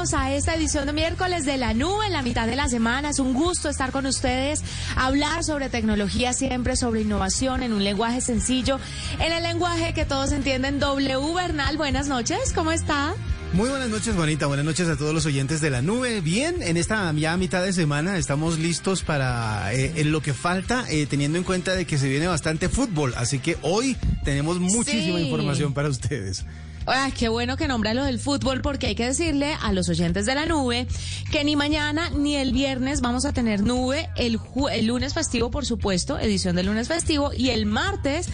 Bienvenidos a esta edición de miércoles de la nube en la mitad de la semana. Es un gusto estar con ustedes, hablar sobre tecnología siempre, sobre innovación en un lenguaje sencillo, en el lenguaje que todos entienden. W Bernal, buenas noches, ¿cómo está? Muy buenas noches, Juanita. Buenas noches a todos los oyentes de la nube. Bien, en esta ya mitad de semana estamos listos para eh, en lo que falta, eh, teniendo en cuenta de que se viene bastante fútbol. Así que hoy tenemos muchísima información para ustedes. Ay, qué bueno que nombra lo del fútbol porque hay que decirle a los oyentes de la nube que ni mañana ni el viernes vamos a tener nube, el, el lunes festivo por supuesto, edición del lunes festivo y el martes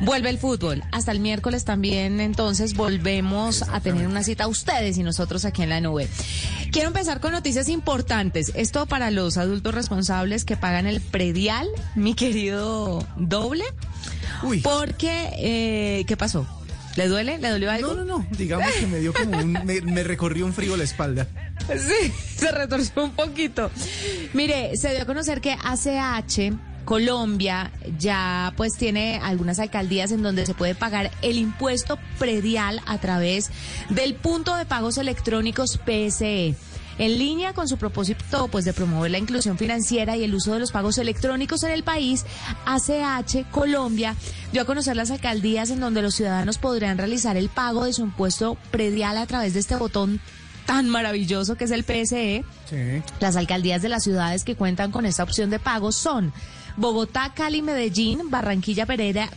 vuelve el fútbol. Hasta el miércoles también entonces volvemos a tener una cita ustedes y nosotros aquí en la nube. Quiero empezar con noticias importantes. Esto para los adultos responsables que pagan el predial, mi querido doble. Uy. Porque, eh, ¿qué pasó? ¿Le duele? ¿Le dolió algo? No, no, no. Digamos que me dio como un. me, recorrió un frío la espalda. Sí, se retorció un poquito. Mire, se dio a conocer que ACH. Colombia ya pues tiene algunas alcaldías en donde se puede pagar el impuesto predial a través del punto de pagos electrónicos PSE. En línea con su propósito pues, de promover la inclusión financiera y el uso de los pagos electrónicos en el país, ACH Colombia dio a conocer las alcaldías en donde los ciudadanos podrían realizar el pago de su impuesto predial a través de este botón tan maravilloso que es el PSE. Las alcaldías de las ciudades que cuentan con esta opción de pago son Bogotá, Cali, Medellín, Barranquilla, Pereira,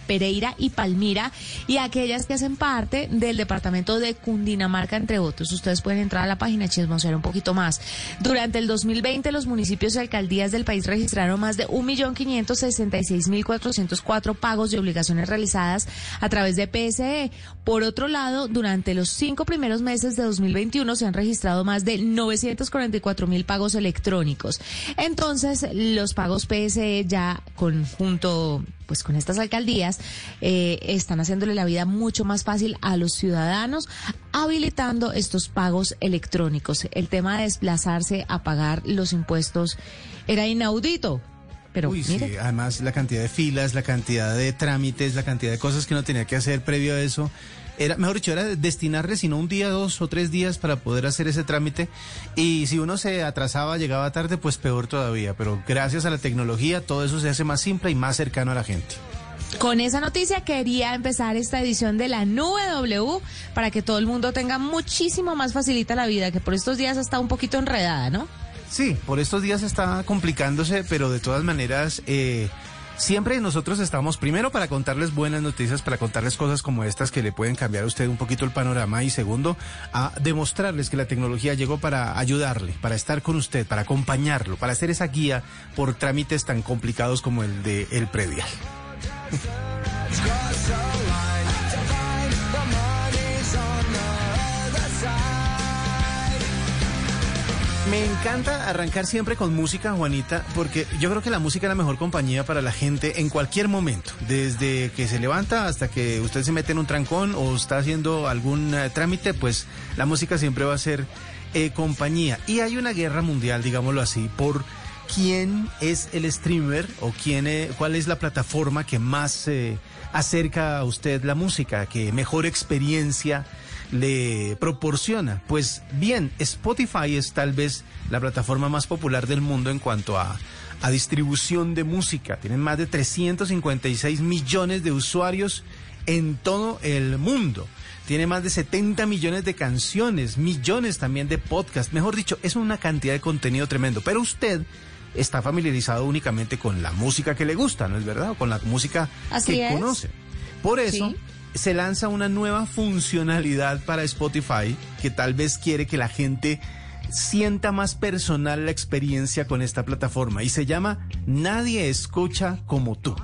y Palmira, y aquellas que hacen parte del departamento de Cundinamarca, entre otros. Ustedes pueden entrar a la página chismosear un poquito más. Durante el 2020, los municipios y alcaldías del país registraron más de 1.566.404 pagos y obligaciones realizadas a través de PSE. Por otro lado, durante los cinco primeros meses de 2021 se han registrado más de 944.000 pagos electrónicos. Entonces, los pagos PSE ya conjunto pues con estas alcaldías eh, están haciéndole la vida mucho más fácil a los ciudadanos habilitando estos pagos electrónicos. El tema de desplazarse a pagar los impuestos era inaudito. Pero Uy, sí, además la cantidad de filas, la cantidad de trámites, la cantidad de cosas que uno tenía que hacer previo a eso era, mejor dicho, era destinarle sino un día, dos o tres días para poder hacer ese trámite. Y si uno se atrasaba, llegaba tarde, pues peor todavía. Pero gracias a la tecnología, todo eso se hace más simple y más cercano a la gente. Con esa noticia quería empezar esta edición de la Nube W para que todo el mundo tenga muchísimo más facilita la vida, que por estos días está un poquito enredada, ¿no? Sí, por estos días está complicándose, pero de todas maneras... Eh, Siempre nosotros estamos primero para contarles buenas noticias, para contarles cosas como estas que le pueden cambiar a usted un poquito el panorama y segundo, a demostrarles que la tecnología llegó para ayudarle, para estar con usted, para acompañarlo, para hacer esa guía por trámites tan complicados como el de el predial. Me encanta arrancar siempre con música, Juanita, porque yo creo que la música es la mejor compañía para la gente en cualquier momento, desde que se levanta hasta que usted se mete en un trancón o está haciendo algún eh, trámite, pues la música siempre va a ser eh, compañía. Y hay una guerra mundial, digámoslo así, por quién es el streamer o quién, eh, cuál es la plataforma que más acerca a usted la música, que mejor experiencia le proporciona. Pues bien, Spotify es tal vez la plataforma más popular del mundo en cuanto a, a distribución de música. Tienen más de 356 millones de usuarios en todo el mundo. Tiene más de 70 millones de canciones, millones también de podcasts. Mejor dicho, es una cantidad de contenido tremendo. Pero usted está familiarizado únicamente con la música que le gusta, ¿no es verdad? O con la música que conoce. Por eso, se lanza una nueva funcionalidad para Spotify que tal vez quiere que la gente sienta más personal la experiencia con esta plataforma y se llama Nadie escucha como tú.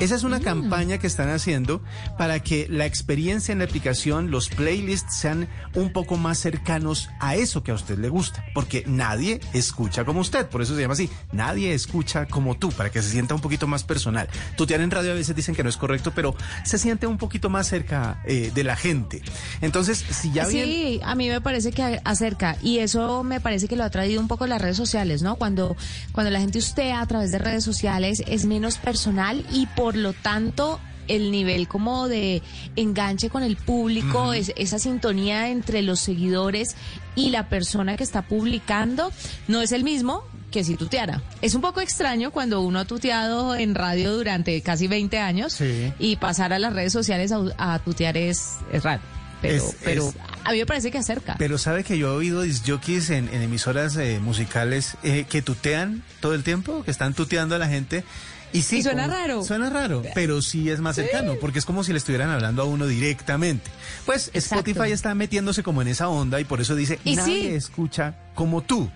Esa es una mm. campaña que están haciendo para que la experiencia en la aplicación, los playlists sean un poco más cercanos a eso que a usted le gusta, porque nadie escucha como usted, por eso se llama así, nadie escucha como tú, para que se sienta un poquito más personal. Tutear en radio a veces dicen que no es correcto, pero se siente un poquito más cerca eh, de la gente. Entonces, si ya bien... Sí, a mí me parece que acerca, y eso me parece que lo ha traído un poco las redes sociales, ¿no? Cuando, cuando la gente usted a través de redes sociales es menos personal y por por lo tanto el nivel como de enganche con el público, es, esa sintonía entre los seguidores y la persona que está publicando, no es el mismo que si tuteara. Es un poco extraño cuando uno ha tuteado en radio durante casi 20 años y pasar a las redes sociales a, tutear es, raro. Pero, pero a mí me parece que acerca. Pero sabe que yo he oído disjockeys en, en emisoras eh, musicales eh, que tutean todo el tiempo, que están tuteando a la gente y sí, suena raro. Suena raro, pero sí es más cercano, porque es como si le estuvieran hablando a uno directamente. Pues Spotify está metiéndose como en esa onda y por eso dice, nadie escucha como tú.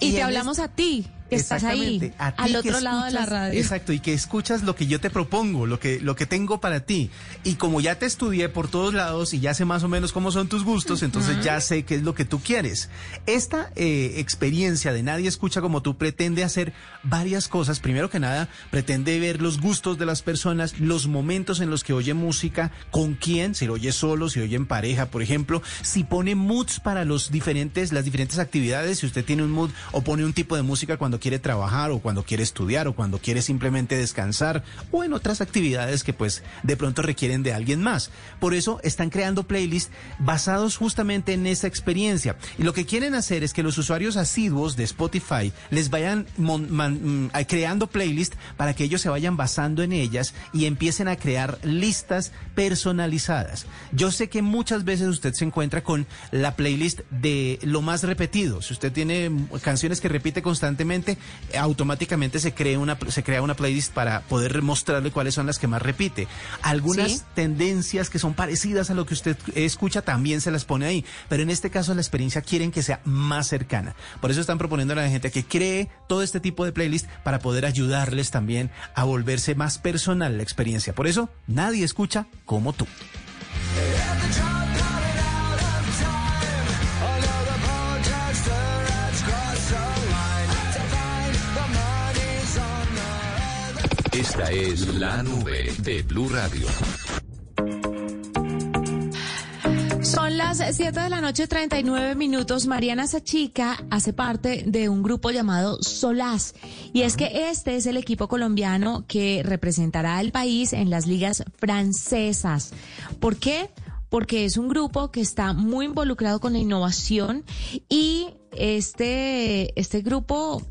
Y, te hablamos a ti que estás ahí, al otro lado de la radio. Exacto, y que escuchas lo que yo te propongo, lo que, lo que tengo para ti. Y como ya te estudié por todos lados y ya sé más o menos cómo son tus gustos, entonces ya sé qué es lo que tú quieres. Esta eh, experiencia de Nadie Escucha como tú pretende hacer varias cosas. Primero que nada, pretende ver los gustos de las personas, los momentos en los que oye música, con quién, si lo oye solo, si lo oye en pareja, por ejemplo, si pone moods para los diferentes, las diferentes actividades, si usted tiene un mood o pone un tipo de música cuando quiere trabajar o cuando quiere estudiar o cuando quiere simplemente descansar o en otras actividades que pues de pronto requieren de alguien más. Por eso están creando playlists basados justamente en esa experiencia. Y lo que quieren hacer es que los usuarios asiduos de Spotify les vayan mm, creando playlists para que ellos se vayan basando en ellas y empiecen a crear listas personalizadas. Yo sé que muchas veces usted se encuentra con la playlist de lo más repetido. Si usted tiene canciones que repite constantemente, automáticamente se crea una se crea una playlist para poder mostrarle cuáles son las que más repite. Algunas tendencias que son parecidas a lo que usted escucha también se las pone ahí, pero en este caso la experiencia quieren que sea más cercana. Por eso están proponiendo a la gente que cree todo este tipo de playlist para poder ayudarles también a volverse más personal la experiencia. Por eso nadie escucha como tú. Esta es la nube de Blue Radio. Son las 7 de la noche, 39 minutos. Mariana Sachica hace parte de un grupo llamado Solaz. Y es que este es el equipo colombiano que representará al país en las ligas francesas. ¿Por qué? Porque es un grupo que está muy involucrado con la innovación y este, este grupo...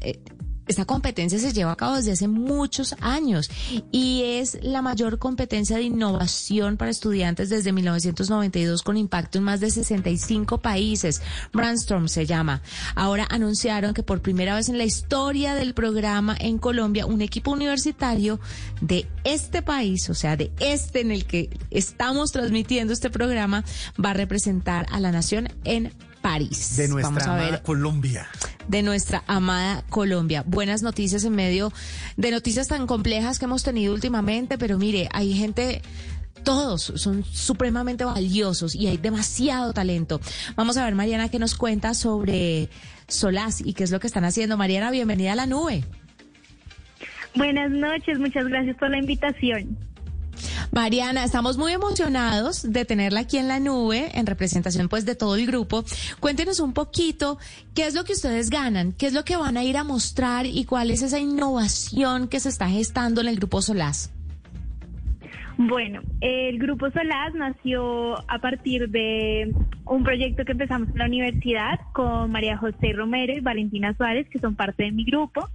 Esta competencia se lleva a cabo desde hace muchos años y es la mayor competencia de innovación para estudiantes desde 1992 con impacto en más de 65 países. Brandstorm se llama. Ahora anunciaron que por primera vez en la historia del programa en Colombia, un equipo universitario de este país, o sea, de este en el que estamos transmitiendo este programa, va a representar a la nación en París. De nuestra amada Colombia. De nuestra amada Colombia. Buenas noticias en medio de noticias tan complejas que hemos tenido últimamente, pero mire, hay gente todos son supremamente valiosos y hay demasiado talento. Vamos a ver, Mariana, qué nos cuenta sobre Solaz y qué es lo que están haciendo. Mariana, bienvenida a la nube. Buenas noches, muchas gracias por la invitación. Mariana, estamos muy emocionados de tenerla aquí en la nube, en representación pues de todo el grupo. Cuéntenos un poquito qué es lo que ustedes ganan, qué es lo que van a ir a mostrar y cuál es esa innovación que se está gestando en el Grupo Solaz. Bueno, el Grupo Solaz nació a partir de un proyecto que empezamos en la universidad con María José Romero y Valentina Suárez, que son parte de mi grupo.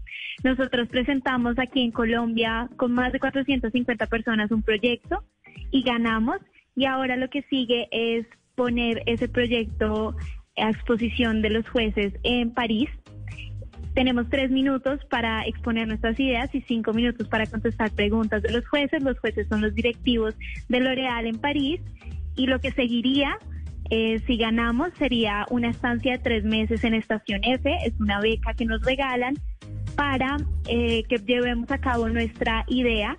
Nosotros presentamos aquí en Colombia con más de 450 personas un proyecto y ganamos. Y ahora lo que sigue es poner ese proyecto a exposición de los jueces en París. Tenemos tres minutos para exponer nuestras ideas y cinco minutos para contestar preguntas de los jueces. Los jueces son los directivos de L'Oréal en París. Y lo que seguiría eh, si ganamos sería una estancia de tres meses en Estación F, es una beca que nos regalan para eh, que llevemos a cabo nuestra idea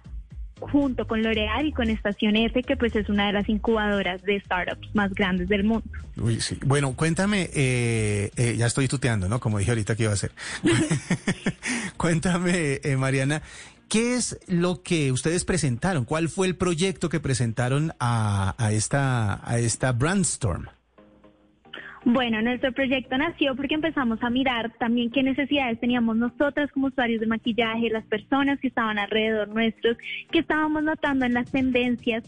junto con L'Oreal y con Estación F, que pues es una de las incubadoras de startups más grandes del mundo. Uy, sí. Bueno, cuéntame, eh, ya estoy tuteando, ¿no? Como dije ahorita que iba a hacer. cuéntame, Mariana, ¿Qué es lo que ustedes presentaron? ¿Cuál fue el proyecto que presentaron a, esta, a esta Brandstorm? Bueno, nuestro proyecto nació porque empezamos a mirar también qué necesidades teníamos nosotras como usuarios de maquillaje, las personas que estaban alrededor nuestros, que estábamos notando en las tendencias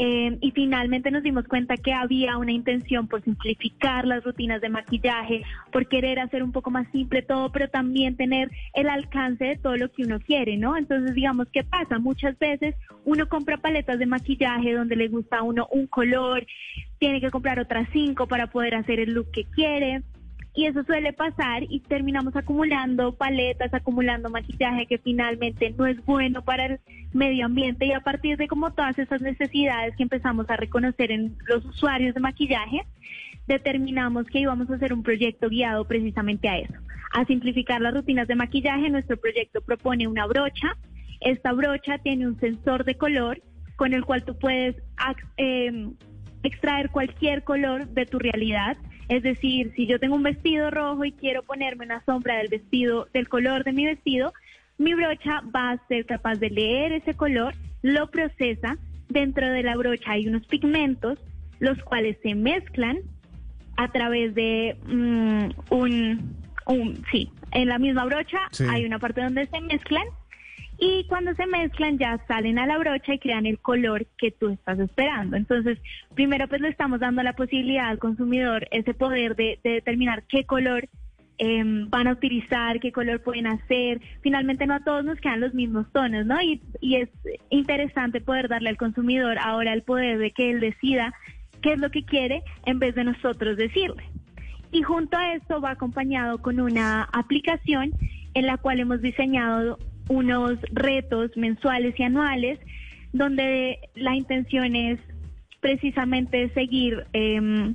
eh, y finalmente nos dimos cuenta que había una intención por simplificar las rutinas de maquillaje, por querer hacer un poco más simple todo, pero también tener el alcance de todo lo que uno quiere, ¿no? Entonces, digamos, ¿qué pasa? Muchas veces uno compra paletas de maquillaje donde le gusta a uno un color, tiene que comprar otras cinco para poder hacer el look que quiere y eso suele pasar y terminamos acumulando paletas, acumulando maquillaje que finalmente no es bueno para el medio ambiente y a partir de como todas esas necesidades que empezamos a reconocer en los usuarios de maquillaje, determinamos que íbamos a hacer un proyecto guiado precisamente a eso, a simplificar las rutinas de maquillaje. Nuestro proyecto propone una brocha. Esta brocha tiene un sensor de color con el cual tú puedes eh, extraer cualquier color de tu realidad es decir, si yo tengo un vestido rojo y quiero ponerme una sombra del vestido, del color de mi vestido, mi brocha va a ser capaz de leer ese color, lo procesa. Dentro de la brocha hay unos pigmentos, los cuales se mezclan a través de mm, un, un, sí, en la misma brocha hay una parte donde se mezclan y cuando se mezclan ya salen a la brocha y crean el color que tú estás esperando. Entonces, primero pues le estamos dando la posibilidad al consumidor ese poder de, determinar qué color em, van a utilizar, qué color pueden hacer. Finalmente no a todos nos quedan los mismos tonos, ¿no? Y, y es interesante poder darle al consumidor ahora el poder de que él decida qué es lo que quiere en vez de nosotros decirle. Y junto a esto va acompañado con una aplicación en la cual hemos diseñado unos retos mensuales y anuales donde la intención es precisamente seguir eh,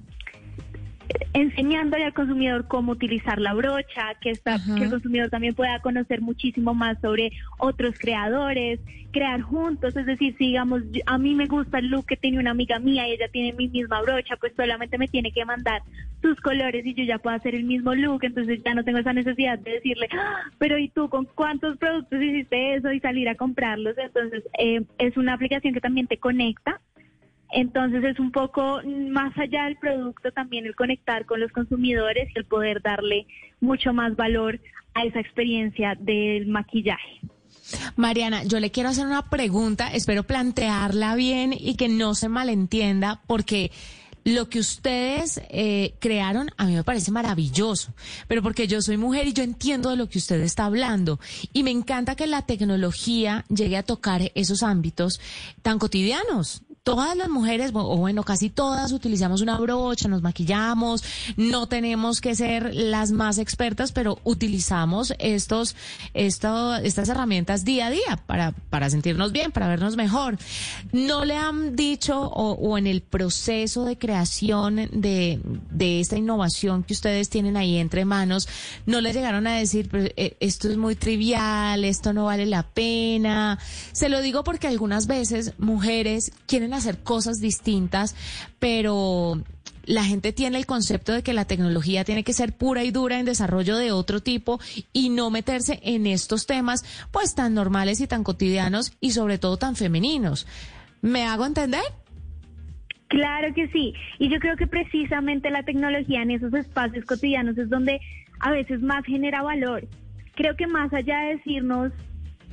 enseñándole al consumidor cómo utilizar la brocha, que, está, que el consumidor también pueda conocer muchísimo más sobre otros creadores, crear juntos, es decir, si digamos, a mí me gusta el look que tiene una amiga mía y ella tiene mi misma brocha, pues solamente me tiene que mandar sus colores y yo ya puedo hacer el mismo look, entonces ya no tengo esa necesidad de decirle, ah, pero ¿y tú con cuántos productos hiciste eso? y salir a comprarlos? Entonces, eh, es una aplicación que también te conecta entonces es un poco más allá del producto también el conectar con los consumidores y el poder darle mucho más valor a esa experiencia del maquillaje. Mariana, yo le quiero hacer una pregunta, espero plantearla bien y que no se malentienda porque lo que ustedes eh, crearon a mí me parece maravilloso, pero porque yo soy mujer y yo entiendo de lo que usted está hablando. Y me encanta que la tecnología llegue a tocar esos ámbitos tan cotidianos todas las mujeres, o bueno, casi todas utilizamos una brocha, nos maquillamos, no tenemos que ser las más expertas, pero utilizamos estos, esto, estas herramientas día a día para, para sentirnos bien, para vernos mejor. ¿No le han dicho o, o en el proceso de creación de, de esta innovación que ustedes tienen ahí entre manos, no le llegaron a decir, eh, esto es muy trivial, esto no vale la pena? Se lo digo porque algunas veces mujeres quieren hacer cosas distintas, pero la gente tiene el concepto de que la tecnología tiene que ser pura y dura en desarrollo de otro tipo y no meterse en estos temas pues tan normales y tan cotidianos y sobre todo tan femeninos. ¿Me hago entender? Claro que sí. Y yo creo que precisamente la tecnología en esos espacios cotidianos es donde a veces más genera valor. Creo que más allá de decirnos,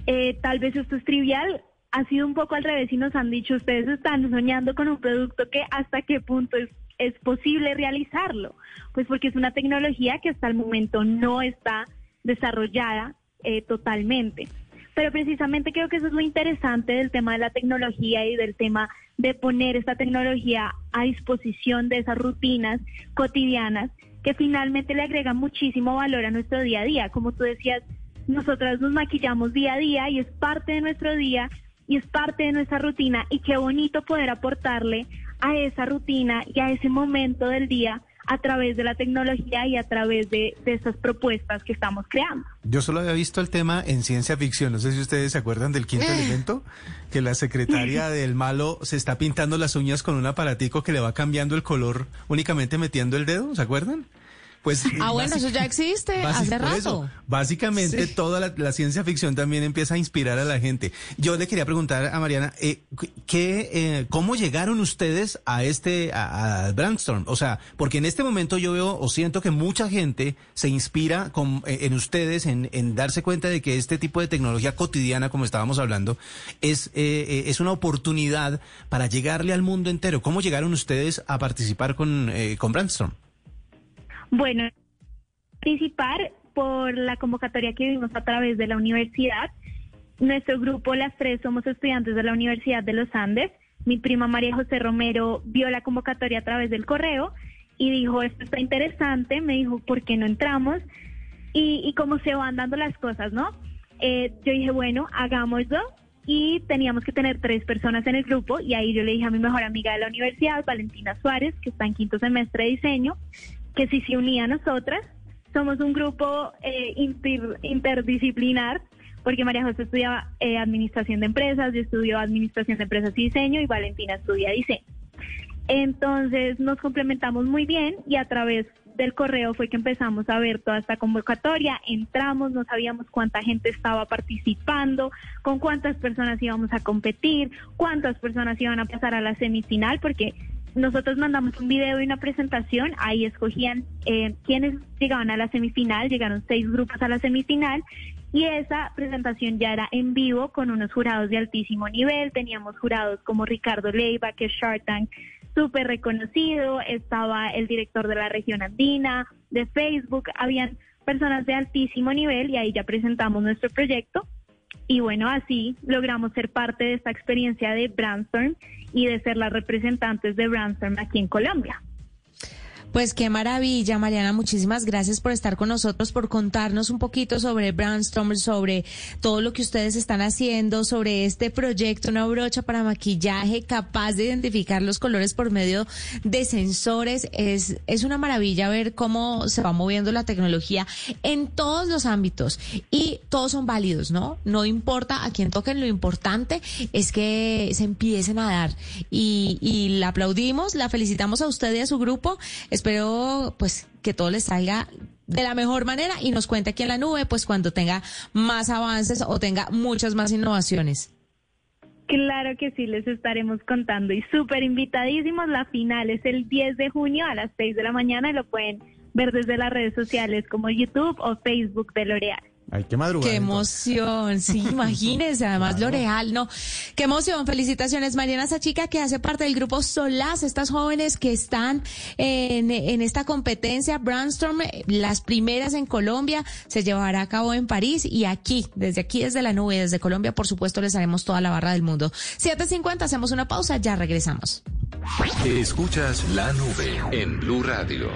eh, tal vez esto es trivial, ha sido un poco al revés y nos han dicho, ustedes están soñando con un producto que hasta qué punto es, es posible realizarlo. Pues porque es una tecnología que hasta el momento no está desarrollada eh, totalmente. Pero precisamente creo que eso es lo interesante del tema de la tecnología y del tema de poner esta tecnología a disposición de esas rutinas cotidianas que finalmente le agregan muchísimo valor a nuestro día a día. Como tú decías, nosotras nos maquillamos día a día y es parte de nuestro día, y es parte de nuestra rutina y qué bonito poder aportarle a esa rutina y a ese momento del día a través de la tecnología y a través de, de estas propuestas que estamos creando. Yo solo había visto el tema en ciencia ficción, no sé si ustedes se acuerdan del quinto elemento, que la secretaria del malo se está pintando las uñas con un aparatico que le va cambiando el color únicamente metiendo el dedo, ¿se acuerdan? Pues, ah, bueno, eso ya existe hace rato. básicamente toda la, ciencia ficción también empieza a inspirar a la gente. Yo le quería preguntar a Mariana, eh, ¿qué, eh, ¿cómo llegaron ustedes a este, a, Brandstorm? O sea, porque en este momento yo veo o siento que mucha gente se inspira con, eh, en ustedes en, en, darse cuenta de que este tipo de tecnología cotidiana, como estábamos hablando, es, eh, es una oportunidad para llegarle al mundo entero. ¿Cómo llegaron ustedes a participar con, con Brandstorm? Bueno, participar por la convocatoria que vimos a través de la universidad. Nuestro grupo, las tres, somos estudiantes de la Universidad de los Andes. Mi prima María José Romero vio la convocatoria a través del correo y dijo, esto está interesante, me dijo, ¿por qué no entramos? Y, y cómo se van dando las cosas, ¿no? Eh, yo dije, bueno, hagámoslo. Y teníamos que tener tres personas en el grupo y ahí yo le dije a mi mejor amiga de la universidad, Valentina Suárez, que está en quinto semestre de diseño, que si se unía a nosotras, somos un grupo eh, interdisciplinar, porque María José estudia eh, administración de empresas, yo estudio administración de empresas y diseño y Valentina estudia diseño. Entonces nos complementamos muy bien y a través del correo fue que empezamos a ver toda esta convocatoria, entramos, no sabíamos cuánta gente estaba participando, con cuántas personas íbamos a competir, cuántas personas iban a pasar a la semifinal, porque nosotros mandamos un video y una presentación, ahí escogían eh, quiénes llegaban a la semifinal, llegaron seis grupos a la semifinal y esa presentación ya era en vivo con unos jurados de altísimo nivel, teníamos jurados como Ricardo Leiva, que es Shark Tank súper reconocido, estaba el director de la región andina, de Facebook, habían personas de altísimo nivel y ahí ya presentamos nuestro proyecto y bueno, así logramos ser parte de esta experiencia de Brandstorm y de ser las representantes de Brandstorm aquí en Colombia. Pues qué maravilla, Mariana. Muchísimas gracias por estar con nosotros, por contarnos un poquito sobre Brandstorm, sobre todo lo que ustedes están haciendo, sobre este proyecto, una brocha para maquillaje capaz de identificar los colores por medio de sensores. Es, es una maravilla ver cómo se va moviendo la tecnología en todos los ámbitos y todos son válidos, ¿no? No importa a quién toquen, lo importante es que se empiecen a dar y, y la aplaudimos, la felicitamos a usted y a su grupo. Espero pues que todo les salga de la mejor manera y nos cuente aquí en la nube pues cuando tenga más avances o tenga muchas más innovaciones. Claro que sí, les estaremos contando y súper invitadísimos. La final es el 10 de junio a las 6 de la mañana y lo pueden ver desde las redes sociales como YouTube o Facebook de L'Oreal. Hay que madrugar. Qué emoción, sí, imagínense, además L'Oreal, no. Qué emoción, felicitaciones. Mariana Sachica, que hace parte del grupo Solas, estas jóvenes que están en, en esta competencia Brandstorm, las primeras en Colombia, se llevará a cabo en París y aquí, desde aquí, desde la nube, desde Colombia, por supuesto, les haremos toda la barra del mundo. 7.50, hacemos una pausa, ya regresamos. Escuchas la nube en Blue Radio.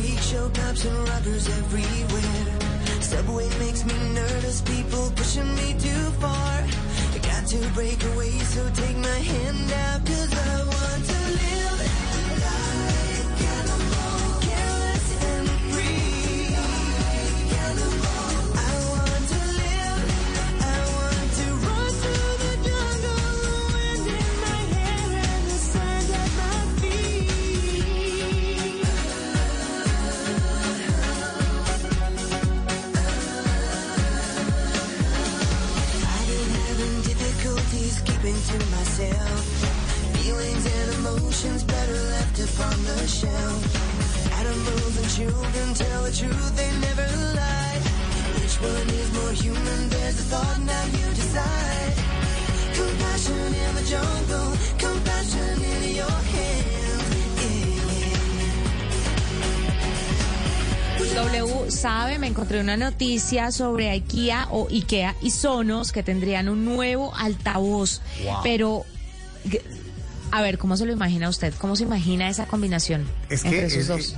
Freak show, cops and robbers everywhere. Subway makes me nervous, people pushing me too far. I got to break away, so take my hand out, cause I Animals and children tell the truth, they never lie. Which one is more human? There's a thought, now you decide. Compassion in the jungle, compassion in your hands. Yeah, yeah. W sabe, me encontré una noticia sobre IKEA o IKEA y Sonos que tendrían un nuevo altavoz. Pero, a ver, ¿cómo se lo imagina usted? ¿Cómo se imagina esa combinación Es que entre esos es- dos?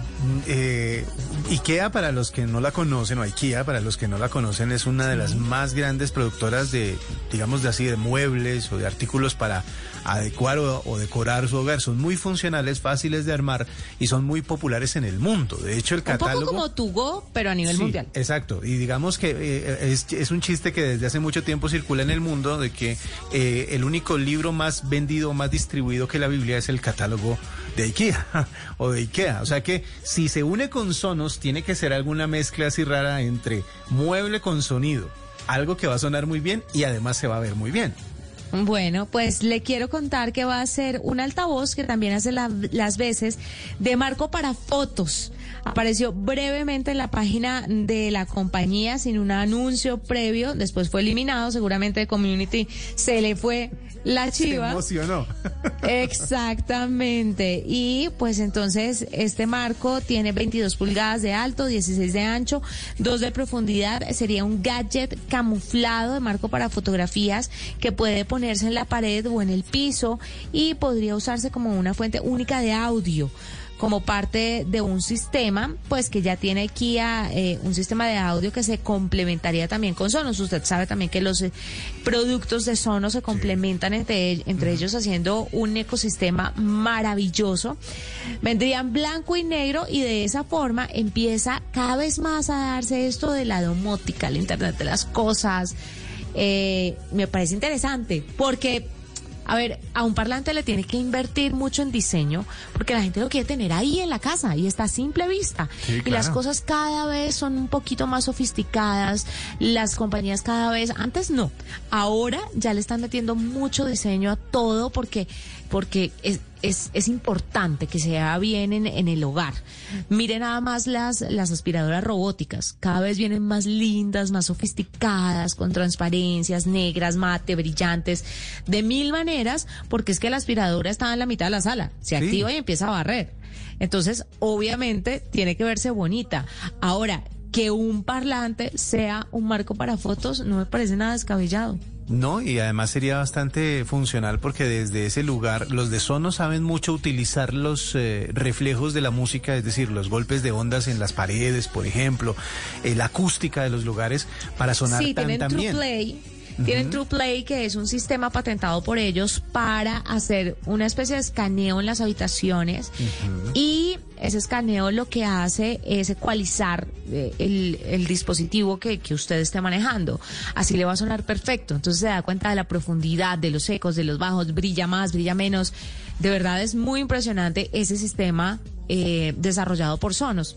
eh, IKEA, para los que no la conocen, o IKEA, para los que no la conocen, es una de las más grandes productoras de, digamos de así, de muebles o de artículos para adecuar o, o decorar su hogar. Son muy funcionales, fáciles de armar y son muy populares en el mundo. De hecho, el Un catálogo... poco como Tugo, pero a nivel Sí, mundial. Exacto, y digamos que eh, es, es un chiste que desde hace mucho tiempo circula en el mundo de que eh, el único libro más vendido, más distribuido que la Biblia es el catálogo de IKEA o de IKEA. O sea que si se une con Sonos, tiene que ser alguna mezcla así rara entre mueble con sonido. Algo que va a sonar muy bien y además se va a ver muy bien. Bueno, pues le quiero contar que va a ser un altavoz que también hace la- las veces de marco para fotos. Apareció brevemente en la página de la compañía sin un anuncio previo, después fue eliminado, seguramente de Community se le fue la Se chiva. emocionó. Exactamente. Y pues entonces este marco tiene 22 pulgadas de alto, 16 de ancho, 2 de profundidad. Sería un gadget camuflado de marco para fotografías que puede ponerse en la pared o en el piso y podría usarse como una fuente única de audio como parte de un sistema, pues que ya tiene Kia eh, un sistema de audio que se complementaría también con Sonos. Usted sabe también que los eh, productos de Sonos se complementan entre, entre ellos haciendo un ecosistema maravilloso. Vendrían blanco y negro y de esa forma empieza cada vez más a darse esto de la domótica, el Internet de las cosas. Eh, me parece interesante porque a ver, a un parlante le tiene que invertir mucho en diseño porque la gente lo quiere tener ahí en la casa y está a simple vista. Sí, Y las cosas cada vez son un poquito más sofisticadas, las compañías cada vez, antes no, ahora ya le están metiendo mucho diseño a todo porque, porque es, es, es importante que se vea bien en, en el hogar. Mire nada más las, las aspiradoras robóticas, cada vez vienen más lindas, más sofisticadas, con transparencias negras, mate, brillantes, de mil maneras, porque es que la aspiradora está en la mitad de la sala, se Sí. activa y empieza a barrer. Entonces, obviamente, tiene que verse bonita. Ahora, que un parlante sea un marco para fotos no me parece nada descabellado. No, y además sería bastante funcional porque desde ese lugar los de Sonos saben mucho utilizar los eh, reflejos de la música, es decir, los golpes de ondas en las paredes, por ejemplo, eh, la acústica de los lugares para sonar Sí, tan, tienen tan bien. TruePlay. Tienen TruePlay, que es un sistema patentado por ellos para hacer una especie de escaneo en las habitaciones. Y ese escaneo lo que hace es ecualizar eh, el, el dispositivo que, que usted esté manejando. Así le va a sonar perfecto. Entonces se da cuenta de la profundidad, de los ecos, de los bajos, brilla más, brilla menos. De verdad es muy impresionante ese sistema eh, desarrollado por Sonos.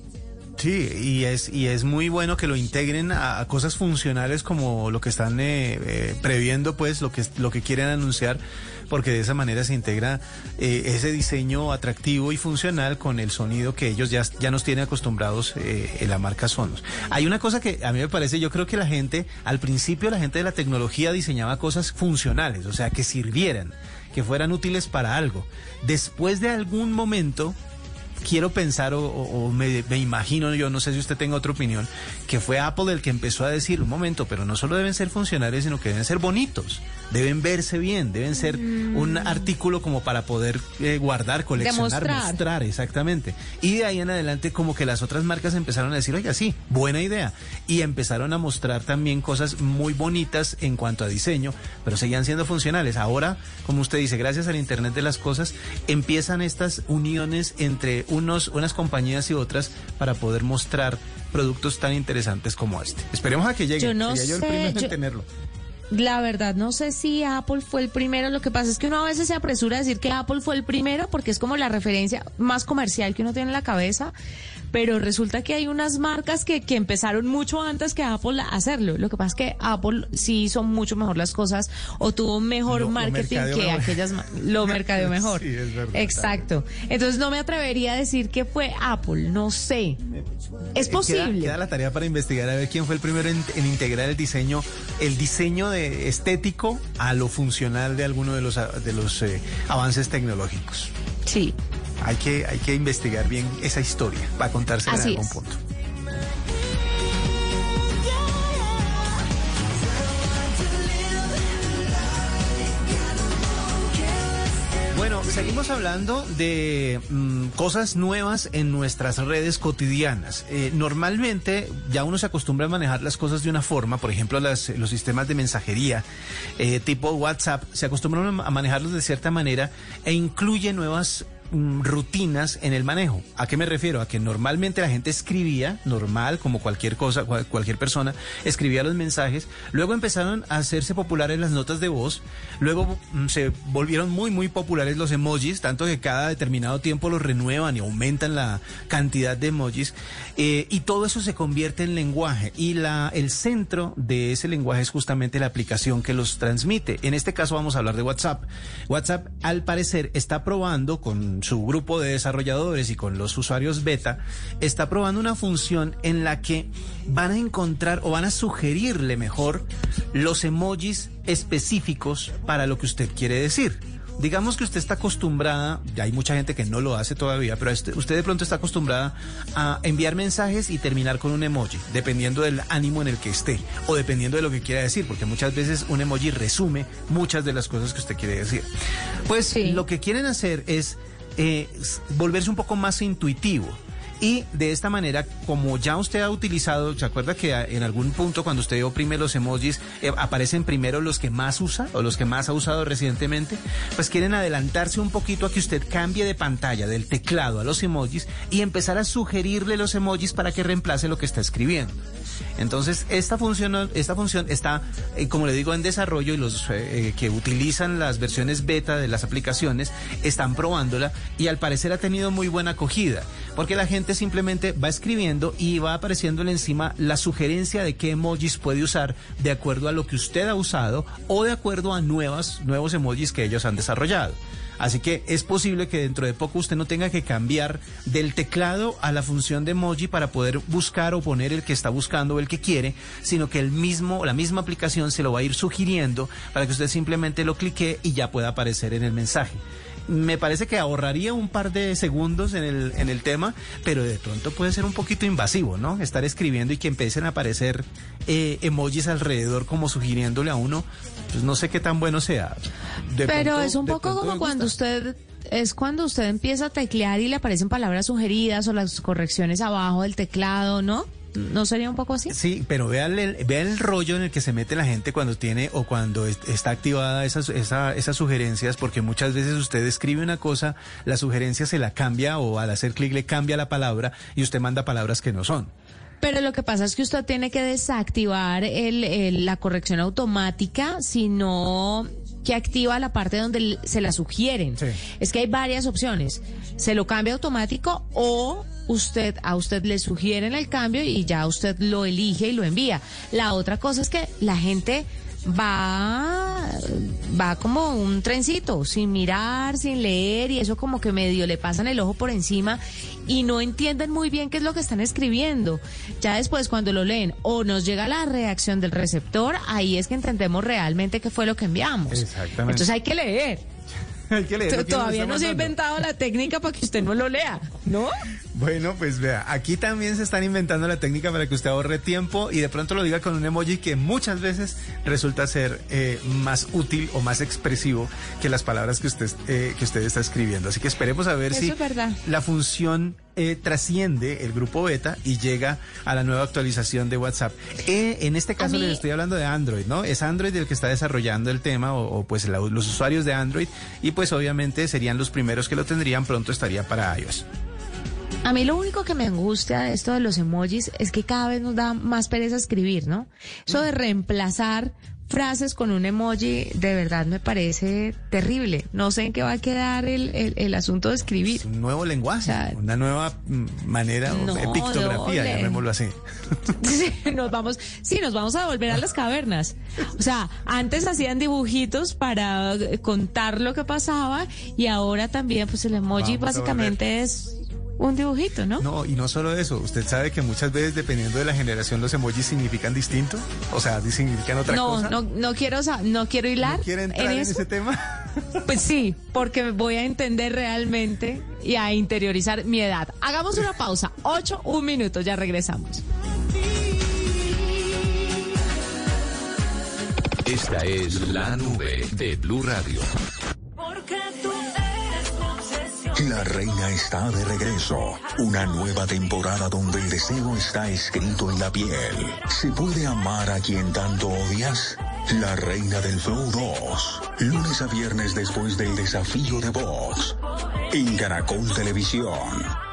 Sí, y es, y es muy bueno que lo integren a, cosas funcionales como lo que están eh, eh, previendo, pues, lo que, lo que quieren anunciar, porque de esa manera se integra eh, ese diseño atractivo y funcional con el sonido que ellos ya, ya nos tienen acostumbrados eh, en la marca Sonos. Hay una cosa que a mí me parece, yo creo que la gente, al principio la gente de la tecnología diseñaba cosas funcionales, o sea, que sirvieran, que fueran útiles para algo. Después de algún momento quiero pensar o, o- me, me imagino, yo no sé si usted tenga otra opinión, que fue Apple el que empezó a decir, un momento, pero no solo deben ser funcionales, sino que deben ser bonitos, deben verse bien, deben ser un artículo como para poder eh, guardar, coleccionar, Demostrar. mostrar, exactamente. Y de ahí en adelante como que las otras marcas empezaron a decir, oiga, sí, buena idea. Y empezaron a mostrar también cosas muy bonitas en cuanto a diseño, pero seguían siendo funcionales. Ahora, como usted dice, gracias al Internet de las Cosas, empiezan estas uniones entre unos, unas compañías y otras para poder mostrar productos tan interesantes como este. Esperemos a que llegue. Yo no Sería yo el sé, primero yo- en tenerlo. La verdad, no sé si Apple fue el primero. Lo que pasa es que uno a veces se apresura a decir que Apple fue el primero porque es como la referencia más comercial que uno tiene en la cabeza. Pero resulta que hay unas marcas que, que empezaron mucho antes que Apple a hacerlo. Lo que pasa es que Apple sí hizo mucho mejor las cosas o tuvo mejor Lo- lo marketing mercadeó que mejor. aquellas. Lo mercadeó mejor. Sí, es verdad. Exacto. Entonces no me atrevería a decir que fue Apple. No sé. Es Eh, posible. Queda, queda la tarea para investigar a ver quién fue el primero en, en integrar el diseño, el diseño de estético a lo funcional de alguno de los de los eh, avances tecnológicos. Sí. Hay que hay que investigar bien esa historia para contársela en algún es. punto. Bueno, seguimos hablando de mm, cosas nuevas en nuestras redes cotidianas. Eh, normalmente ya uno se acostumbra a manejar las cosas de una forma, por ejemplo, las- los sistemas de mensajería eh, tipo WhatsApp, se acostumbran a manejarlos de cierta manera e incluye nuevas rutinas en el manejo. ¿A qué me refiero? A que normalmente la gente escribía, normal, como cualquier cosa, cual- cualquier persona, escribía los mensajes, luego empezaron a hacerse populares las notas de voz, luego mm, se volvieron muy, muy populares los emojis, tanto que cada determinado tiempo los renuevan y aumentan la cantidad de emojis, eh, y todo eso se convierte en lenguaje, y la, el centro de ese lenguaje es justamente la aplicación que los transmite. En este caso vamos a hablar de WhatsApp. WhatsApp, al parecer, está probando con su grupo de desarrolladores y con los usuarios beta, está probando una función en la que van a encontrar o van a sugerirle mejor los emojis específicos para lo que usted quiere decir. Digamos que usted está acostumbrada, ya hay mucha gente que no lo hace todavía, pero este- usted de pronto está acostumbrada a enviar mensajes y terminar con un emoji, dependiendo del ánimo en el que esté o dependiendo de lo que quiera decir, porque muchas veces un emoji resume muchas de las cosas que usted quiere decir. Pues Sí. lo que quieren hacer es eh, volverse un poco más intuitivo. Y de esta manera, como ya usted ha utilizado, ¿se acuerda que en algún punto cuando usted oprime los emojis eh, aparecen primero los que más usa o los que más ha usado recientemente? Pues quieren adelantarse un poquito a que usted cambie de pantalla, del teclado a los emojis y empezar a sugerirle los emojis para que reemplace lo que está escribiendo. Entonces, esta función, esta función está, eh, como le digo, en desarrollo y los eh, que utilizan las versiones beta de las aplicaciones están probándola y al parecer ha tenido muy buena acogida, porque la gente simplemente va escribiendo y va apareciéndole encima la sugerencia de qué emojis puede usar de acuerdo a lo que usted ha usado o de acuerdo a nuevas, nuevos emojis que ellos han desarrollado. Así que es posible que dentro de poco usted no tenga que cambiar del teclado a la función de emoji para poder buscar o poner el que está buscando o el que quiere, sino que el mismo, la misma aplicación se lo va a ir sugiriendo para que usted simplemente lo clique y ya pueda aparecer en el mensaje. Me parece que ahorraría un par de segundos en el, en el tema, pero de pronto puede ser un poquito invasivo, ¿no? Estar escribiendo y que empiecen a aparecer eh, emojis alrededor como sugiriéndole a uno, pues no sé qué tan bueno sea. De Pero pronto- es un poco como cuando usted es cuando usted empieza a teclear y le aparecen palabras sugeridas o las correcciones abajo del teclado, ¿no? ¿No sería un poco así? Sí, pero vea el, vea el rollo en el que se mete la gente cuando tiene o cuando est- está activada esas, esa- esas sugerencias, porque muchas veces usted escribe una cosa, la sugerencia se la cambia o al hacer clic le cambia la palabra y usted manda palabras que no son. Pero lo que pasa es que usted tiene que desactivar el, el- la corrección automática, sino que activa la parte donde se la sugieren. Sí. Es que hay varias opciones. Se lo cambia automático o usted a usted le sugieren el cambio y ya usted lo elige y lo envía. La otra cosa es que la gente va va como un trencito, sin mirar, sin leer y eso como que medio le pasan el ojo por encima y no entienden muy bien qué es lo que están escribiendo. Ya después cuando lo leen o nos llega la reacción del receptor, ahí es que entendemos realmente qué fue lo que enviamos. Exactamente. Entonces hay que leer. Hay que leer Todavía no se ha inventado la técnica para que usted no lo lea, ¿no? Bueno, pues vea, aquí también se están inventando la técnica para que usted ahorre tiempo y de pronto lo diga con un emoji que muchas veces resulta ser eh, más útil o más expresivo que las palabras que usted, eh, que usted está escribiendo. Así que esperemos a ver Eso si es verdad. la función eh, trasciende el grupo beta y llega a la nueva actualización de WhatsApp. Eh, en este caso mí- les estoy hablando de Android, ¿no? Es Android el que está desarrollando el tema o, o, pues la- los usuarios de Android y pues obviamente serían los primeros que lo tendrían, pronto estaría para iOS. A mí lo único que me angustia de esto de los emojis es que cada vez nos da más pereza escribir, ¿no? Eso de reemplazar frases con un emoji, de verdad me parece terrible. No sé en qué va a quedar el, el, el asunto de escribir. Es un nuevo lenguaje, O sea, una nueva mm, manera, no, pictografía, doble. llamémoslo así. Sí, nos vamos, sí, nos vamos a volver a las cavernas. O sea, antes hacían dibujitos para contar lo que pasaba y ahora también, pues el emoji Vamos básicamente es un dibujito, ¿no? No, y no solo eso, usted sabe que muchas veces dependiendo de la generación los emojis significan distinto, o sea, significan otra no, cosa. no, no quiero, no quiero hilar ¿No quiere entrar en ese tema? Pues sí, porque voy a entender realmente y a interiorizar mi edad. Hagamos una pausa. Ocho, un minuto, ya regresamos. Esta es la nube de Blue Radio. Porque tú. La reina está de regreso. Una nueva temporada donde el deseo está escrito en la piel. ¿Se puede amar a quien tanto odias? La reina del Flow 2. Lunes a viernes después del desafío de Vox. En Caracol Televisión.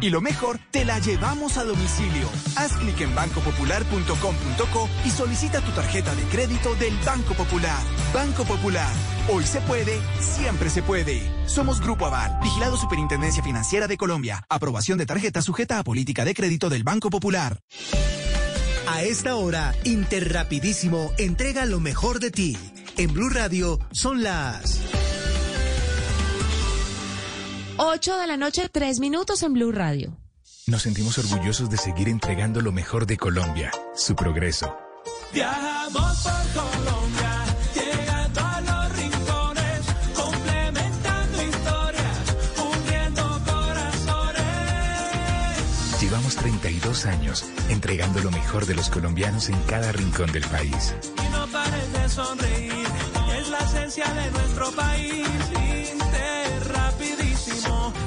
Y lo mejor, te la llevamos a domicilio. Haz clic en bancopopular.com.co y solicita tu tarjeta de crédito del Banco Popular. Banco Popular. Hoy se puede, siempre se puede. Somos Grupo Aval, vigilado Superintendencia Financiera de Colombia. Aprobación de tarjeta sujeta a política de crédito del Banco Popular. A esta hora, Interrapidísimo entrega lo mejor de ti. En Blue Radio son las... Ocho de la noche, tres minutos en Blue Radio. Nos sentimos orgullosos de seguir entregando lo mejor de Colombia, su progreso. Viajamos por Colombia, llegando a los rincones, complementando historias, uniendo corazones. Llevamos 32 años entregando lo mejor de los colombianos en cada rincón del país. Y no pares de sonreír, es la esencia de nuestro país.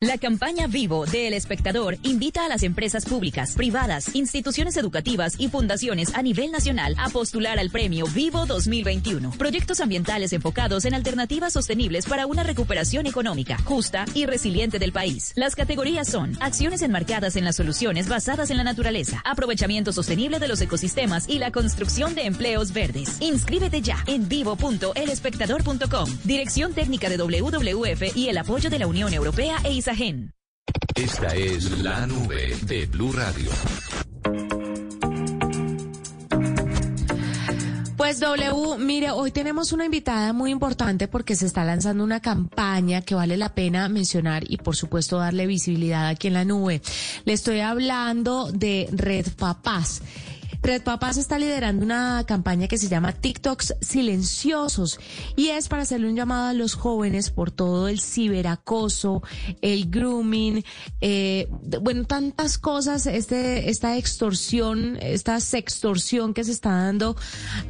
La campaña Vivo de El Espectador invita a las empresas públicas, privadas, instituciones educativas y fundaciones a nivel nacional a postular al premio Vivo 2021. Proyectos ambientales enfocados en alternativas sostenibles para una recuperación económica, justa y resiliente del país. Las categorías son acciones enmarcadas en las soluciones basadas en la naturaleza, aprovechamiento sostenible de los ecosistemas y la construcción de empleos verdes. Inscríbete ya en vivo.elespectador.com. Dirección técnica de WWF y el apoyo de la Unión Europea e ISAGEN. Esta es la nube de Blue Radio. Pues W, mire, hoy tenemos una invitada muy importante porque se está lanzando una campaña que vale la pena mencionar y por supuesto darle visibilidad aquí en la nube. Le estoy hablando de Red Papás. Red Papás está liderando una campaña que se llama TikToks silenciosos y es para hacerle un llamado a los jóvenes por todo el ciberacoso, el grooming, eh, bueno, tantas cosas, este, esta extorsión, esta sextorsión que se está dando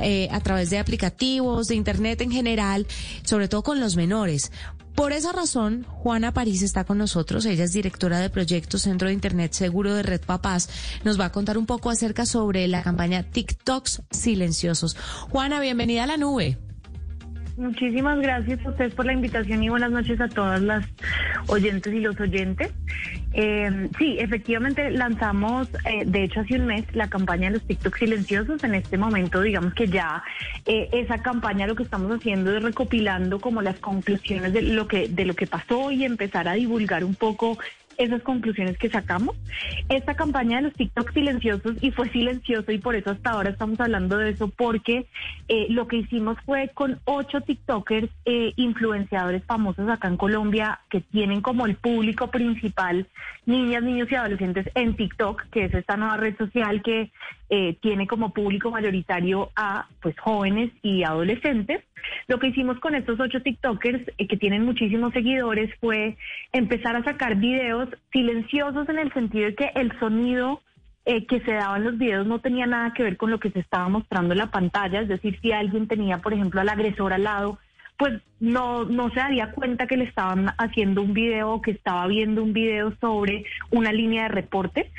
eh, a través de aplicativos, de internet en general, sobre todo con los menores. Por esa razón, Juana París está con nosotros. Ella es directora de proyectos Centro de Internet Seguro de Red Papás. Nos va a contar un poco acerca sobre la campaña TikToks Silenciosos. Juana, bienvenida a la nube. Muchísimas gracias a ustedes por la invitación y buenas noches a todas las oyentes y los oyentes. Eh, sí, efectivamente lanzamos, eh, de hecho hace un mes, la campaña de los TikTok silenciosos. En este momento, digamos que ya eh, esa campaña lo que estamos haciendo es recopilando como las conclusiones de lo que de lo que pasó y empezar a divulgar un poco esas conclusiones que sacamos. Esta campaña de los TikTok silenciosos, y fue silencioso y por eso hasta ahora estamos hablando de eso, porque eh, lo que hicimos fue con ocho TikTokers eh, influenciadores famosos acá en Colombia que tienen como el público principal niñas, niños y adolescentes en TikTok, que es esta nueva red social que eh, tiene como público mayoritario a pues jóvenes y adolescentes. Lo que hicimos con estos ocho TikTokers eh, que tienen muchísimos seguidores fue empezar a sacar videos silenciosos en el sentido de que el sonido eh, que se daba en los videos no tenía nada que ver con lo que se estaba mostrando en la pantalla, es decir, si alguien tenía, por ejemplo, al agresor al lado, pues no, no se daría cuenta que le estaban haciendo un video o que estaba viendo un video sobre una línea de reporte.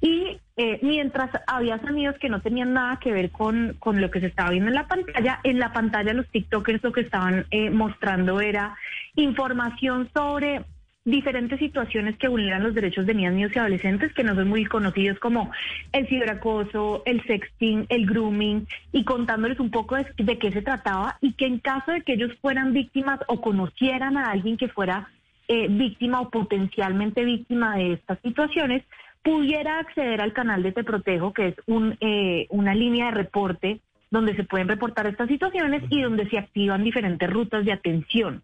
Y eh, mientras había sonidos que no tenían nada que ver con, con, lo que se estaba viendo en la pantalla, en la pantalla los TikTokers lo que estaban eh, mostrando era información sobre diferentes situaciones que vulneran los derechos de niñas, niños y adolescentes que no son muy conocidos como el ciberacoso, el sexting, el grooming y contándoles un poco de, de, qué se trataba y que en caso de que ellos fueran víctimas o conocieran a alguien que fuera eh, víctima o potencialmente víctima de estas situaciones, pudiera acceder al canal de Te Protejo, que es un, eh, una línea de reporte donde se pueden reportar estas situaciones y donde se activan diferentes rutas de atención.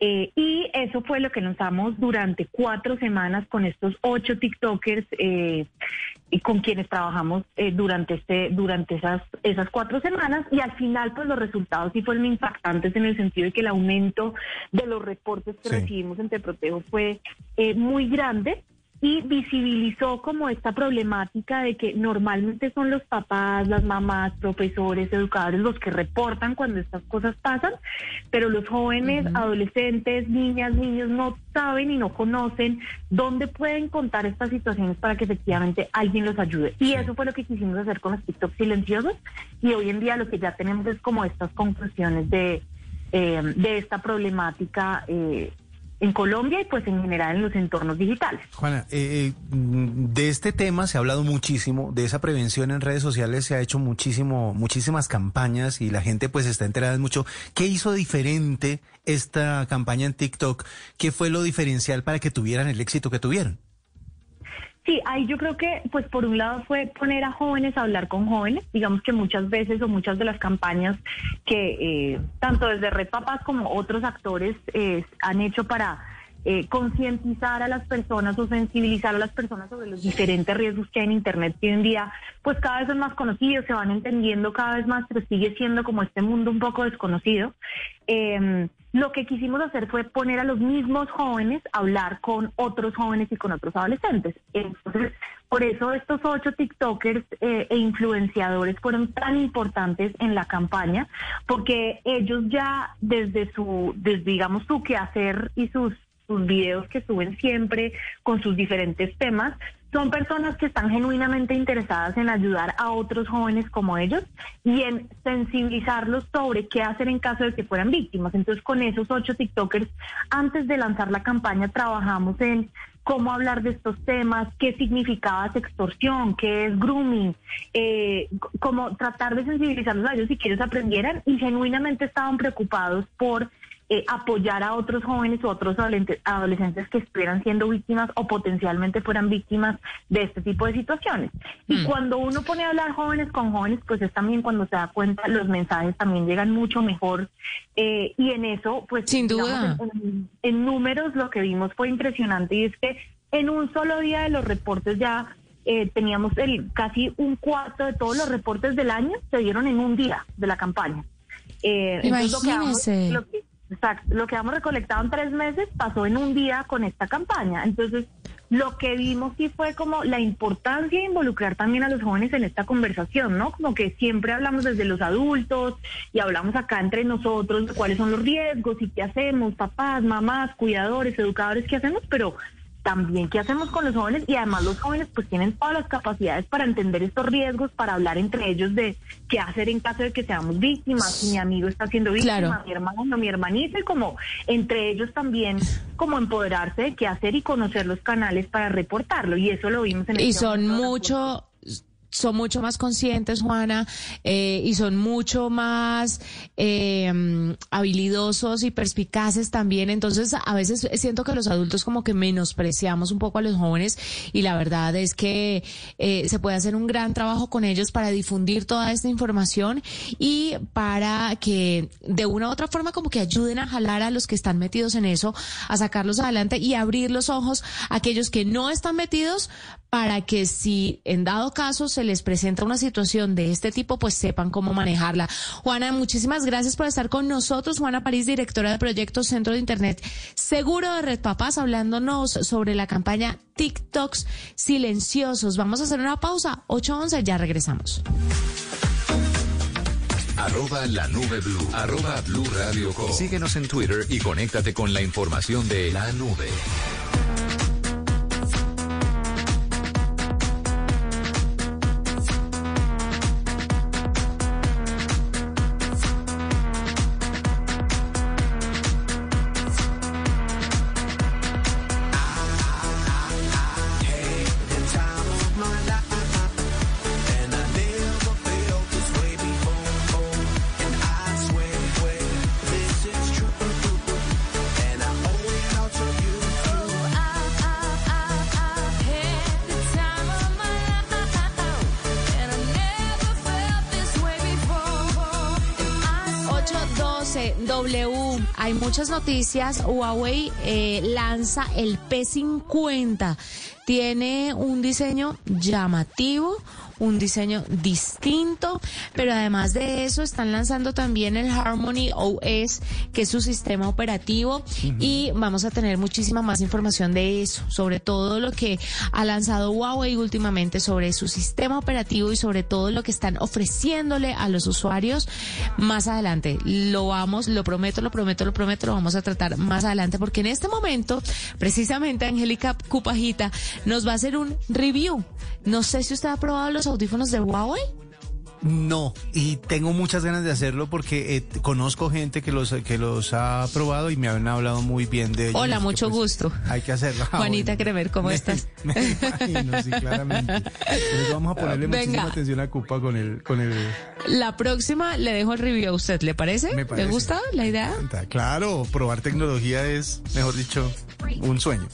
Eh, y eso fue lo que lanzamos durante cuatro semanas con estos ocho TikTokers eh, y con quienes trabajamos eh, durante este durante esas esas cuatro semanas. Y al final pues los resultados sí fueron impactantes en el sentido de que el aumento de los reportes que recibimos en Te Protejo fue eh, muy grande y visibilizó como esta problemática de que normalmente son los papás, las mamás, profesores, educadores los que reportan cuando estas cosas pasan, pero los jóvenes, adolescentes, niñas, niños no saben y no conocen dónde pueden contar estas situaciones para que efectivamente alguien los ayude. Y eso fue lo que quisimos hacer con los TikTok silenciosos y hoy en día lo que ya tenemos es como estas conclusiones de, eh, de esta problemática. Eh, en Colombia y pues en general en los entornos digitales. Juana, eh, de este tema se ha hablado muchísimo, de esa prevención en redes sociales se ha hecho muchísimo, muchísimas campañas y la gente pues está enterada mucho. ¿Qué hizo diferente esta campaña en TikTok? ¿Qué fue lo diferencial para que tuvieran el éxito que tuvieron? Sí, ahí yo creo que, pues por un lado fue poner a jóvenes a hablar con jóvenes. Digamos que muchas veces o muchas de las campañas que eh, tanto desde Red Papás como otros actores eh, han hecho para eh, concientizar a las personas o sensibilizar a las personas sobre los diferentes riesgos que hay en Internet hoy en día, pues cada vez son más conocidos, se van entendiendo cada vez más, pero sigue siendo como este mundo un poco desconocido. Eh, lo que quisimos hacer fue poner a los mismos jóvenes a hablar con otros jóvenes y con otros adolescentes. Entonces, por eso estos ocho TikTokers eh, e influenciadores fueron tan importantes en la campaña, porque ellos ya desde su, desde, digamos, su quehacer y sus sus videos que suben siempre con sus diferentes temas, son personas que están genuinamente interesadas en ayudar a otros jóvenes como ellos y en sensibilizarlos sobre qué hacer en caso de que fueran víctimas. Entonces, con esos ocho TikTokers, antes de lanzar la campaña, trabajamos en cómo hablar de estos temas, qué significaba extorsión, qué es grooming, eh, cómo tratar de sensibilizarlos a ellos si quieres aprendieran y genuinamente estaban preocupados por eh, apoyar a otros jóvenes o otros adolescentes, que estuvieran siendo víctimas o potencialmente fueran víctimas de este tipo de situaciones. Y Mm. cuando uno pone a hablar jóvenes con jóvenes, pues es también cuando se da cuenta los mensajes también llegan mucho mejor. eh, y en eso, pues Sin duda. en- en, en números lo que vimos fue impresionante y es que en un solo día de los reportes ya eh, teníamos el casi un cuarto de todos los reportes del año se dieron en un día de la campaña. Eh, entonces, lo que lo que- exacto, lo que hemos recolectado en tres meses pasó en un día con esta campaña. Entonces, lo que vimos sí fue como la importancia de involucrar también a los jóvenes en esta conversación, ¿no? Como que siempre hablamos desde los adultos y hablamos acá entre nosotros de cuáles son los riesgos y qué hacemos, papás, mamás, cuidadores, educadores, qué hacemos, pero también qué hacemos con los jóvenes y además los jóvenes pues tienen todas las capacidades para entender estos riesgos, para hablar entre ellos de qué hacer en caso de que seamos víctimas, si mi amigo está siendo víctima, Claro. mi hermano, mi hermanita, y como entre ellos también como empoderarse de qué hacer y conocer los canales para reportarlo. Y eso lo vimos en Y este son mucho son mucho más conscientes, Juana, eh, y son mucho más eh, habilidosos y perspicaces también. Entonces, a veces siento que los adultos como que menospreciamos un poco a los jóvenes y la verdad es que eh, se puede hacer un gran trabajo con ellos para difundir toda esta información y para que de una u otra forma como que ayuden a jalar a los que están metidos en eso, a sacarlos adelante y abrir los ojos a aquellos que no están metidos para que si en dado caso se les presenta una situación de este tipo, pues sepan cómo manejarla. Juana, muchísimas gracias por estar con nosotros. Juana París, directora de proyectos Centro de Internet Seguro de Red Papás, hablándonos sobre la campaña TikToks silenciosos. Vamos a hacer una pausa. 8.11, ya regresamos. Arroba la nube blue. Arroba blue radio com. Síguenos en Twitter y conéctate con la información de la nube. W, hay muchas noticias. Huawei eh, lanza el P50. Tiene un diseño llamativo, un diseño distinto, pero además de eso están lanzando también el Harmony OS, que es su sistema operativo, y vamos a tener muchísima más información de eso, sobre todo lo que ha lanzado Huawei últimamente sobre su sistema operativo y sobre todo lo que están ofreciéndole a los usuarios más adelante. Lo vamos, lo prometo, lo prometo, lo prometo, lo vamos a tratar más adelante porque en este momento, precisamente Angélica Cupajita nos va a hacer un review. No sé si usted ha probado los audífonos de Huawei. No, y tengo muchas ganas de hacerlo porque eh, conozco gente que los que los ha probado y me han hablado muy bien de ellos. Hola, mucho pues, gusto. Hay que hacerlo. Ah, Juanita bueno. Cremer, ¿cómo Me- estás? Me imagino, sí, claramente. Entonces vamos a ponerle Venga. muchísima atención a Cupa con el con el La próxima le dejo el review a usted, ¿le parece? Me parece. ¿Le gusta la idea? Claro, probar tecnología es, mejor dicho, un sueño.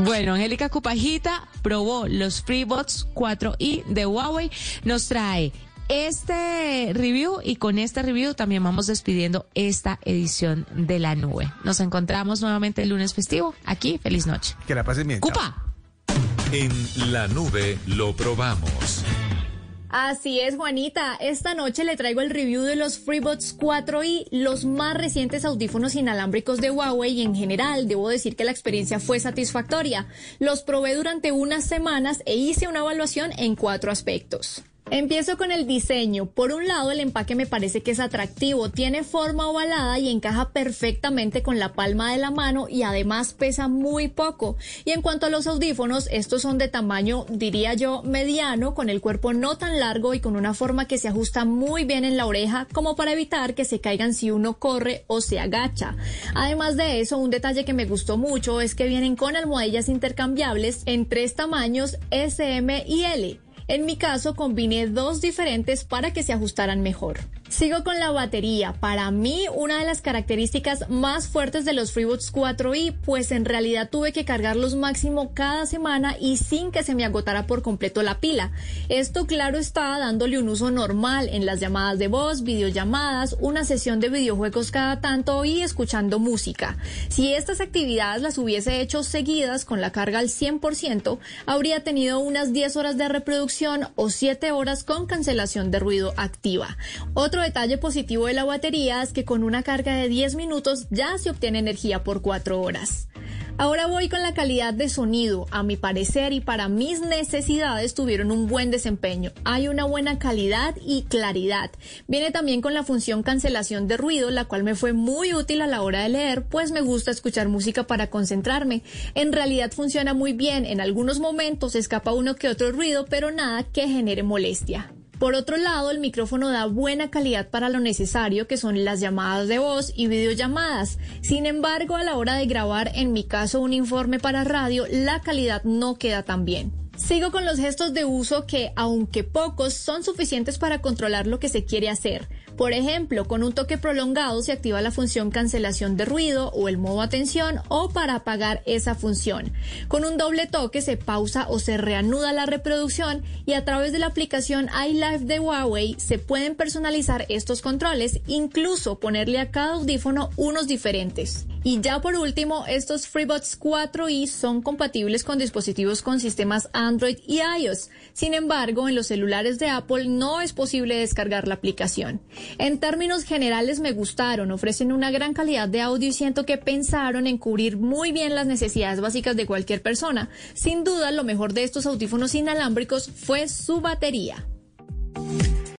Bueno, Angélica Cupajita probó los FreeBots 4i de Huawei. Nos trae este review y con este review también vamos despidiendo esta edición de la nube. Nos encontramos nuevamente el lunes festivo aquí. Feliz noche. Que la pasen bien. Cupa. En la nube lo probamos. Así es, Juanita. Esta noche le traigo el review de los FreeBuds 4i, los más recientes audífonos inalámbricos de Huawei y en general debo decir que la experiencia fue satisfactoria. Los probé durante unas semanas e hice una evaluación en cuatro aspectos. Empiezo con el diseño. Por un lado, el empaque me parece que es atractivo, tiene forma ovalada y encaja perfectamente con la palma de la mano y además pesa muy poco. Y en cuanto a los audífonos, estos son de tamaño, diría yo, mediano, con el cuerpo no tan largo y con una forma que se ajusta muy bien en la oreja, como para evitar que se caigan si uno corre o se agacha. Además de eso, un detalle que me gustó mucho es que vienen con almohadillas intercambiables en tres tamaños S, M y L. En mi caso, combiné dos diferentes para que se ajustaran mejor. Sigo con la batería. Para mí, una de las características más fuertes de los FreeBuds 4i, pues en realidad tuve que cargarlos máximo cada semana y sin que se me agotara por completo la pila. Esto, claro, está dándole un uso normal en las llamadas de voz, videollamadas, una sesión de videojuegos cada tanto y escuchando música. Si estas actividades las hubiese hecho seguidas con la carga al 100%, habría tenido unas 10 horas de reproducción o 7 horas con cancelación de ruido activa. Otro detalle positivo de la batería es que con una carga de 10 minutos ya se obtiene energía por 4 horas. Ahora voy con la calidad de sonido. A mi parecer y para mis necesidades tuvieron un buen desempeño. Hay una buena calidad y claridad. Viene también con la función cancelación de ruido, la cual me fue muy útil a la hora de leer, pues me gusta escuchar música para concentrarme. En realidad funciona muy bien. En algunos momentos escapa uno que otro ruido, pero nada que genere molestia. Por otro lado, el micrófono da buena calidad para lo necesario, que son las llamadas de voz y videollamadas. Sin embargo, a la hora de grabar, en mi caso, un informe para radio, la calidad no queda tan bien. Sigo con los gestos de uso que, aunque pocos, son suficientes para controlar lo que se quiere hacer. Por ejemplo, con un toque prolongado se activa la función cancelación de ruido o el modo atención o para apagar esa función. Con un doble toque se pausa o se reanuda la reproducción y a través de la aplicación iLife de Huawei se pueden personalizar estos controles, incluso ponerle a cada audífono unos diferentes. Y ya por último, estos FreeBuds 4i son compatibles con dispositivos con sistemas Android y iOS. Sin embargo, en los celulares de Apple no es posible descargar la aplicación. En términos generales me gustaron, ofrecen una gran calidad de audio y siento que pensaron en cubrir muy bien las necesidades básicas de cualquier persona. Sin duda, lo mejor de estos audífonos inalámbricos fue su batería.